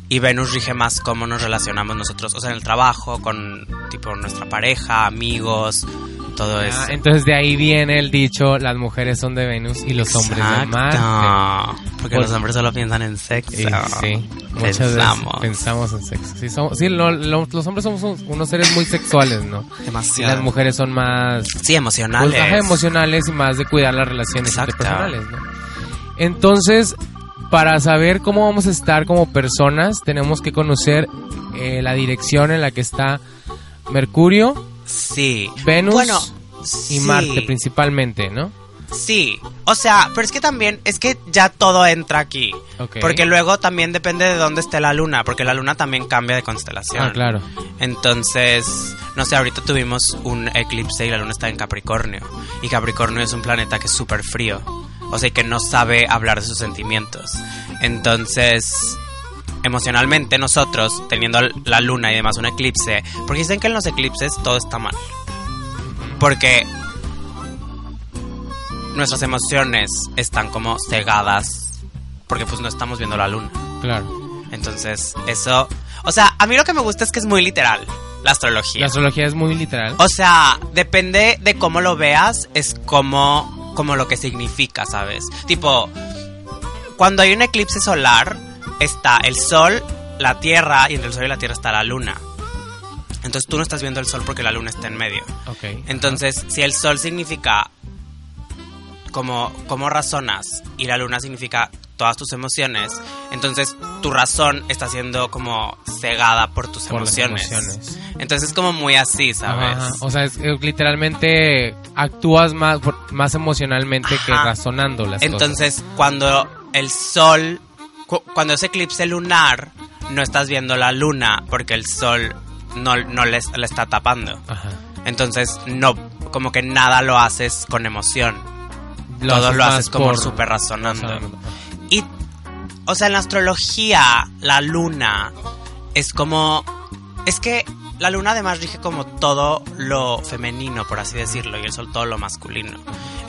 Y Venus rige más cómo nos relacionamos nosotros, o sea, en el trabajo, con tipo nuestra pareja, amigos, todo eso. Ah, entonces de ahí viene el dicho, las mujeres son de Venus y los hombres de Marte. Porque Pues- los hombres solo piensan en sexo. Y sí, Pensamos. pensamos en sexo. Sí, somos- sí, lo- lo- los hombres somos unos- seres muy sexuales, ¿no? Y Demasiado. las mujeres son más Sí, emocionales. pues, emocionales y más de cuidar las relaciones Exacto. interpersonales, ¿no? Entonces, para saber cómo vamos a estar como personas, tenemos que conocer eh, la dirección en la que está Mercurio, Sí. Venus Bueno, y sí. Marte principalmente, ¿no? Sí. O sea, pero es que también, es que ya todo entra aquí. Porque luego también depende de dónde esté la luna, porque la luna también cambia de constelación. Ah, claro. Entonces, no sé, ahorita tuvimos un eclipse y la luna está en Capricornio. Y Capricornio es un planeta que es súper frío. O sea, que no sabe hablar de sus sentimientos. Entonces, emocionalmente nosotros, teniendo la luna y demás un eclipse, porque dicen que en los eclipses todo está mal. Porque nuestras emociones están como cegadas, porque pues no estamos viendo la luna. Claro. Entonces, eso. O sea, a mí lo que me gusta es que es muy literal, la astrología. La astrología es muy literal. O sea, depende de cómo lo veas, es como, como lo que significa, ¿sabes? Tipo, cuando hay un eclipse solar, está el sol, la tierra, y entre el sol y la tierra está la luna. Entonces tú no estás viendo el sol porque la luna está en medio. Ok. Entonces, si el sol significa como, como razonas y la luna significa todas tus emociones, entonces tu razón está siendo como cegada por tus Por emociones. emociones. Entonces es como muy así, ¿sabes? Ajá, ajá. O sea, es, es literalmente actúas más, más emocionalmente que Ajá. razonando las Entonces, cuando el sol, cu- cuando es eclipse lunar, no estás viendo la luna porque el sol no, no le, está tapando. cosas. Ajá. Entonces, no, como que nada lo haces con emoción. Lo Todo haces lo haces como por- súper razonando. razonando. Y, o sea, en la astrología, la luna es como Es que la luna además rige como todo lo femenino, por así decirlo, y el sol todo lo masculino.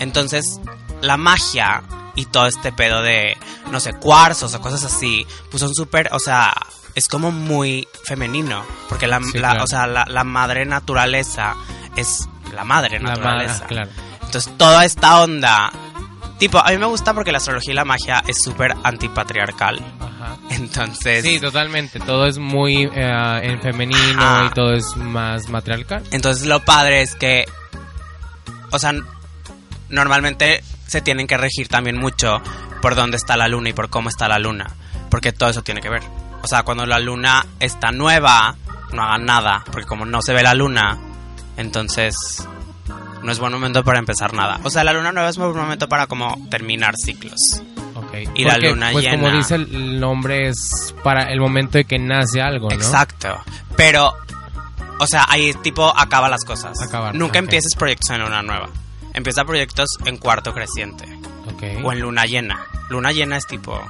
Entonces, la magia y todo este pedo de, no sé, cuarzos o cosas así, pues son súper, o sea, es como muy femenino, porque la, Sí, la- claro. o sea, la, la madre naturaleza es la madre La naturaleza. ma- claro. Entonces, toda esta onda, tipo, a mí me gusta porque la astrología y la magia es súper antipatriarcal. Ajá. Entonces, Sí, totalmente. Todo es muy eh, en femenino Ajá. y todo es más matriarcal. Entonces lo padre es que, o sea, normalmente se tienen que regir también mucho por dónde está la luna y por cómo está la luna, porque todo eso tiene que ver. O sea, cuando la luna está nueva, no hagan nada, porque como no se ve la luna, entonces no es buen momento para empezar nada. O sea, la luna nueva es buen momento para como terminar ciclos. Ok. Y la Porque, luna pues como llena. dice el nombre es para el momento de que nace algo, ¿no? Exacto. Pero, o sea, ahí tipo acaba las cosas. Acabar, Nunca ok. empieces proyectos en luna nueva. Empieza proyectos en cuarto creciente. Ok. O en luna llena. Luna llena es tipo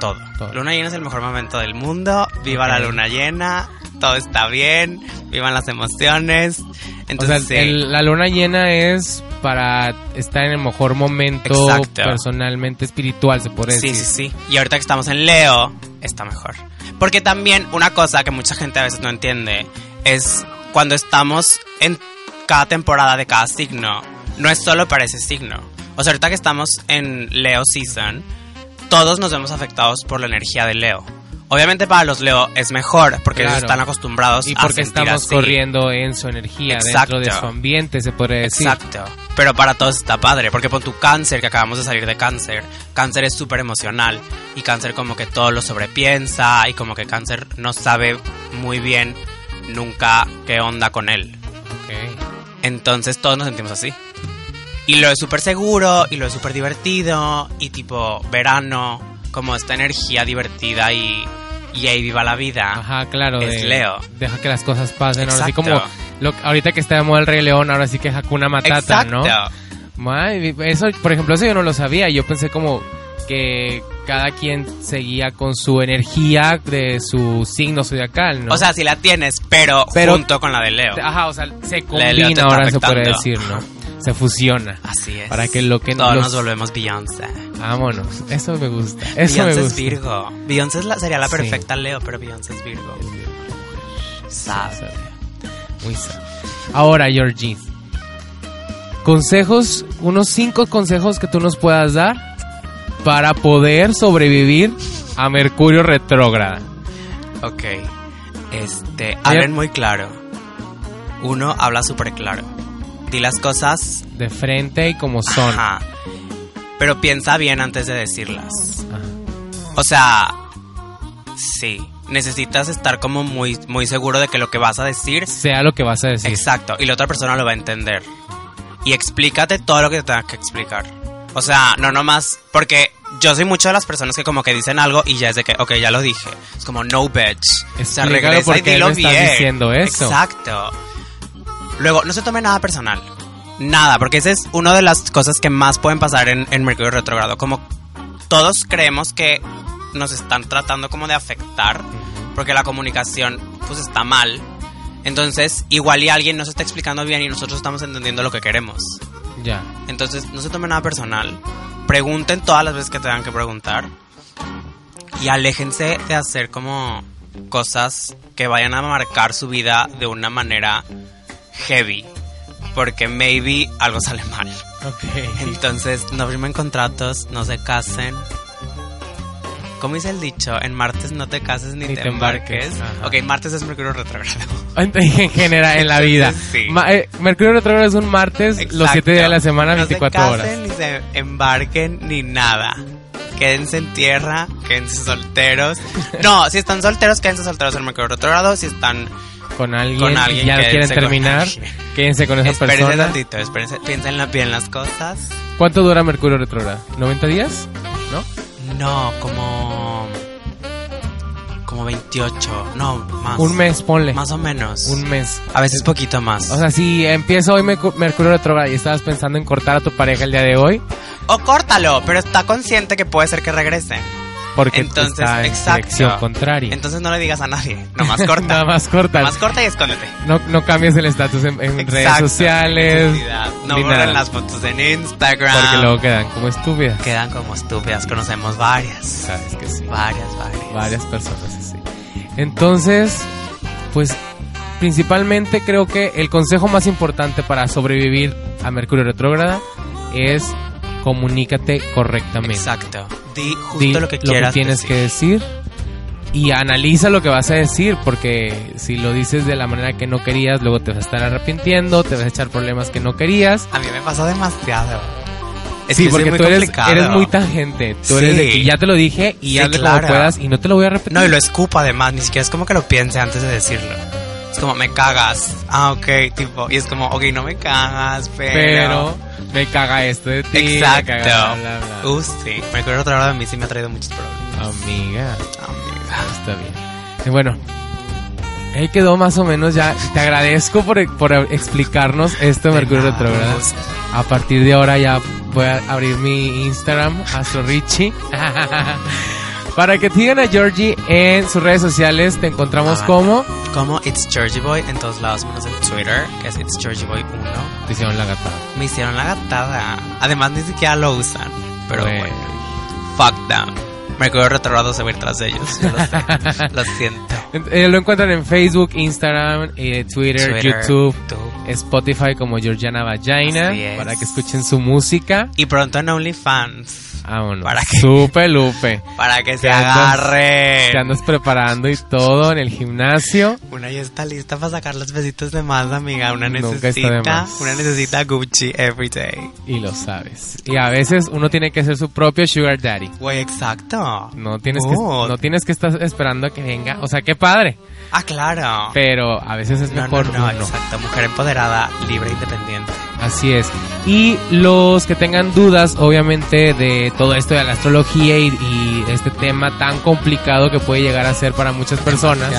todo. Todo. Luna llena es el mejor momento del mundo. Viva la luna llena. Todo está bien. Vivan las emociones. o sea, Entonces, sí. el- la luna llena es para estar en el mejor momento Exacto. personalmente espiritual, se Sí, decir. sí, sí. Y ahorita que estamos en Leo, está mejor. Porque también una cosa que mucha gente a veces no entiende es cuando estamos en cada temporada de cada signo, no es solo para ese signo. O sea, ahorita que estamos en Leo Season, todos nos vemos afectados por la energía de Leo. Obviamente para los Leo es mejor porque ellos Claro. están acostumbrados Y porque estamos así. corriendo en su energía, Exacto. dentro de su ambiente, se podría decir. Exacto. Pero para todos está padre, porque por tu cáncer, que acabamos de salir de cáncer, cáncer es súper emocional y cáncer como que todo lo sobrepiensa y como que cáncer no sabe muy bien nunca qué onda con él. Ok. Entonces todos nos sentimos así. Y lo es súper seguro y lo es súper divertido y tipo verano, como esta energía divertida y, y ahí viva la vida. Ajá, claro. Es de- Leo. Deja que las cosas pasen. Ahora sí como lo, ahorita que está de moda el Rey León, ahora sí que Hakuna Matata, Exacto. ¿no? Ay, eso, por ejemplo, eso yo no lo sabía. Yo pensé como que cada quien seguía con su energía de su signo zodiacal, ¿no? O sea, si la tienes, pero, Pero- junto con la de Leo. Ajá, o sea, se combina ahora, se puede decir, ¿no? Se fusiona. Así es. Para que lo que Todos los- nos volvemos Beyoncé. Vámonos. Eso me gusta. Eso Beyoncé me es gusta. Virgo. Beyoncé es la- sería la Sí. perfecta Leo, pero Beyoncé es Virgo. Sabe. Muy sad. Ahora, Georgie. Consejos, unos cinco consejos que tú nos puedas dar para poder sobrevivir a Mercurio retrógrada. Ok. Este, hablen muy claro. Uno habla súper claro. Di las cosas. De frente y como son. Ajá. Pero piensa bien antes de decirlas. Ajá. O sea, sí. Necesitas estar como muy, muy seguro de que lo que vas a decir Sea lo que vas a decir. Exacto, y la otra persona lo va a entender. Y explícate todo lo que te tengas que explicar. O sea, no nomás, porque yo soy mucho de las personas que como que dicen algo y ya es de que, ok, ya lo dije. Es como, no, bitch. O sea, Explícalo regresa y dilo bien. diciendo eso. Exacto. Luego, no se tome nada personal. Nada, porque esa es una de las cosas que más pueden pasar en, en Mercurio retrógrado. Como todos creemos que nos están tratando como de afectar, porque la comunicación pues está mal. Entonces, igual y alguien nos está explicando bien y nosotros estamos entendiendo lo que queremos. Ya. Entonces, no se tome nada personal. Pregunten todas las veces que tengan que preguntar. Y aléjense de hacer como cosas que vayan a marcar su vida de una manera heavy. Porque maybe algo sale mal. Ok. Entonces, no firmen contratos, no se casen. ¿Cómo dice el dicho? En martes no te cases ni, te, embarques. Ajá. Ok, martes es Mercurio retrógrado. En general, en la vida. Sí. Ma- eh, Mercurio retrógrado es un martes, los Exacto. 7 días de la semana, No 24 se horas. casen, ni se embarquen, ni nada. Quédense en tierra, quédense solteros. No, si están solteros, quédense solteros en Mercurio retrógrado. Si están... Con alguien, Con y ya quieren quédense con terminar, quédense con esa Espérense persona. tantito, espérense, piensen bien las cosas. ¿Cuánto dura Mercurio retrógrado? ¿90 días? ¿No? No, como... Como 28, no, más. Un mes, ponle. Más o menos. Un mes. A veces poquito más. O sea, si empieza hoy Mercu- Mercurio retrógrado y estabas pensando en cortar a tu pareja el día de hoy, O córtalo, pero está consciente que puede ser que regrese. Porque Entonces, está en exacto. dirección contraria. Entonces no le digas a nadie. Nomás corta. Nada más corta. Nomás corta y escóndete. No, no cambies el estatus en, en redes sociales. No borren las fotos en Instagram. Porque luego quedan como estúpidas. Quedan como estúpidas. Conocemos varias. Sabes que sí. Varias, varias. Varias personas así. Entonces, pues principalmente creo que el consejo más importante para sobrevivir a Mercurio retrógrada es comunícate correctamente. Exacto. Di justo Di lo que quieras tienes decir. que decir y analiza lo que vas a decir porque si lo dices de la manera que no querías, luego te vas a estar arrepintiendo, te vas a echar problemas que no querías. A mí me pasa demasiado. Es sí, que porque muy tú eres, eres muy tangente. Tú eres de Sí. que ya te lo dije y Sí, hazle claro. como puedas y no te lo voy a repetir. No, y lo escupo además, ni siquiera es como que lo piense antes de decirlo. Es como, me cagas. Ah, ok, tipo, y es como, ok, no me cagas, pero... pero me caga esto de ti. me Exacto. caga bla, bla, bla. Uh, sí. Me acuerdo otra hora de mí sí me ha traído muchos problemas. Amiga, Amiga. está bien. Y bueno, ahí quedó más o menos ya. Te agradezco por, por explicarnos esto de Mercurio gusto. A partir de ahora ya voy a abrir mi Instagram, Astro Richie. Para que sigan a Georgie en sus redes sociales, te encontramos Ah. como. Como It's Georgie Boy en todos lados, menos en Twitter, que es It's Georgie Boy 1. Te hicieron la gata. Me hicieron la gatada. Además, ni siquiera lo usan. Pero Bueno. bueno, fuck them. Mercurio retrogrado se va a ir tras ellos. Yo lo sé. lo siento. Eh, lo encuentran en Facebook, Instagram, eh, Twitter, Twitter, YouTube, YouTube. Spotify como Georgiana Vagina para que escuchen su música. Y pronto en OnlyFans. Vámonos. ¿Para qué? Supe, Lupe. Para que se agarre. Te andas preparando y todo en el gimnasio. Una ya está lista para sacar los besitos de más, amiga. Una necesita, una necesita Gucci every day. Y lo sabes. Y a veces uno tiene que ser su propio sugar daddy. Güey, exacto. No tienes, Oh. que, no tienes que estar esperando a que venga. O sea, qué padre. Ah, claro. Pero a veces es No, mejor no, uno. exacto. Mujer empoderada, libre e independiente. Así es. Y los que tengan dudas, obviamente, de todo esto de la astrología y, y este tema tan complicado que puede llegar a ser para muchas personas,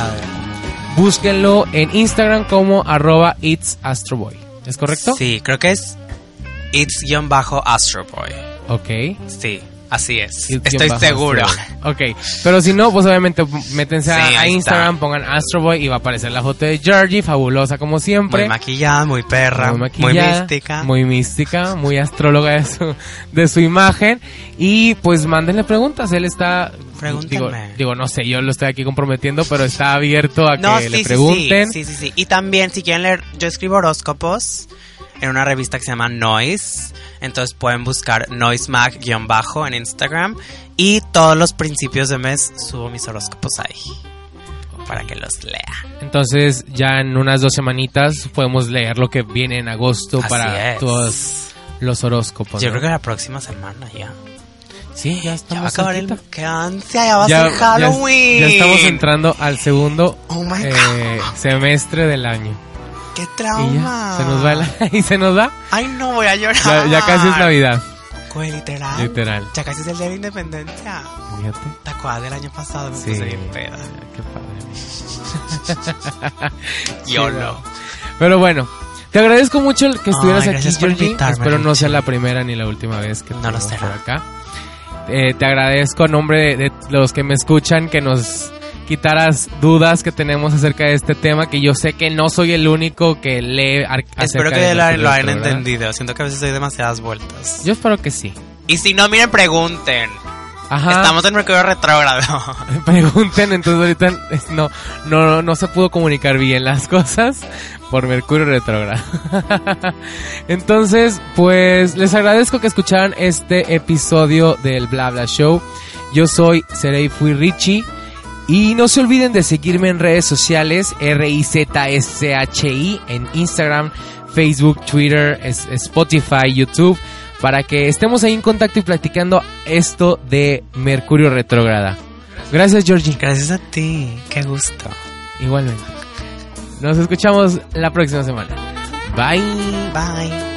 búsquenlo en Instagram como arroba itsastroboy. ¿Es correcto? Sí, creo que es It's-Astroboy. Ok. Sí, así es. Estoy seguro. Ok, pero si no, pues obviamente métense a, Sí, a ahí Instagram, está. pongan Astroboy y va a aparecer la foto de Georgie, fabulosa como siempre. Muy maquillada, muy perra, muy, maquillada, mística. Muy mística, muy astróloga de su, de su imagen. Y pues mándenle preguntas, él está... Digo, digo, no sé, yo lo estoy aquí comprometiendo, pero está abierto a que No, le sí, sí, pregunten. Sí, sí, sí, sí. Y también, si quieren leer, yo escribo horóscopos en una revista que se llama Noise. Entonces pueden buscar Noise Mag-bajo en Instagram. Y todos los principios de mes subo mis horóscopos ahí. Para que los lea. Entonces ya en unas dos semanitas podemos leer lo que viene en agosto Así para es. todos los horóscopos. Yo ¿no? creo que la próxima semana ya. Sí, ya Ya estamos va a acabar el... ¡Qué ansia! Ya va a ya, ser Halloween. ya- ya estamos entrando al segundo Oh eh, semestre del año. ¡Qué Y ya, trauma! se nos va el- y se nos va. ¡Ay, no! Voy a llorar. Ya, ya casi es Navidad, Güey, literal. literal. Ya casi es el día de la independencia. Fíjate. ¿Te acuerdas del año pasado? Me Sí. puse bien peda. Qué padre. Yo no. Pero bueno, te agradezco mucho que estuvieras Ay, aquí, Georgie. Espero no sea la primera ni la última vez que No lo por acá. Eh, te agradezco a nombre de, de los que me escuchan que nos quitaras dudas que tenemos acerca de este tema, que yo sé que no soy el único que lee Espero que de lo, hayan entendido. Siento que a veces doy demasiadas vueltas. Yo espero que sí. Y si no, miren, pregunten. Ajá. Estamos en Mercurio retrógrado. Pregunten, entonces ahorita no, no, no se pudo comunicar bien las cosas por Mercurio retrógrado. entonces, pues les agradezco que escucharan este episodio del Bla Bla Show. Yo soy Serei Fui Richie. Y no se olviden de seguirme en redes sociales, R-I-Z-S-H-I, en Instagram, Facebook, Twitter, Spotify, YouTube, para que estemos ahí en contacto y platicando esto de Mercurio retrógrada. Gracias, Georgie. Gracias a ti. Qué gusto. Igualmente. Nos escuchamos la próxima semana. Bye. Bye.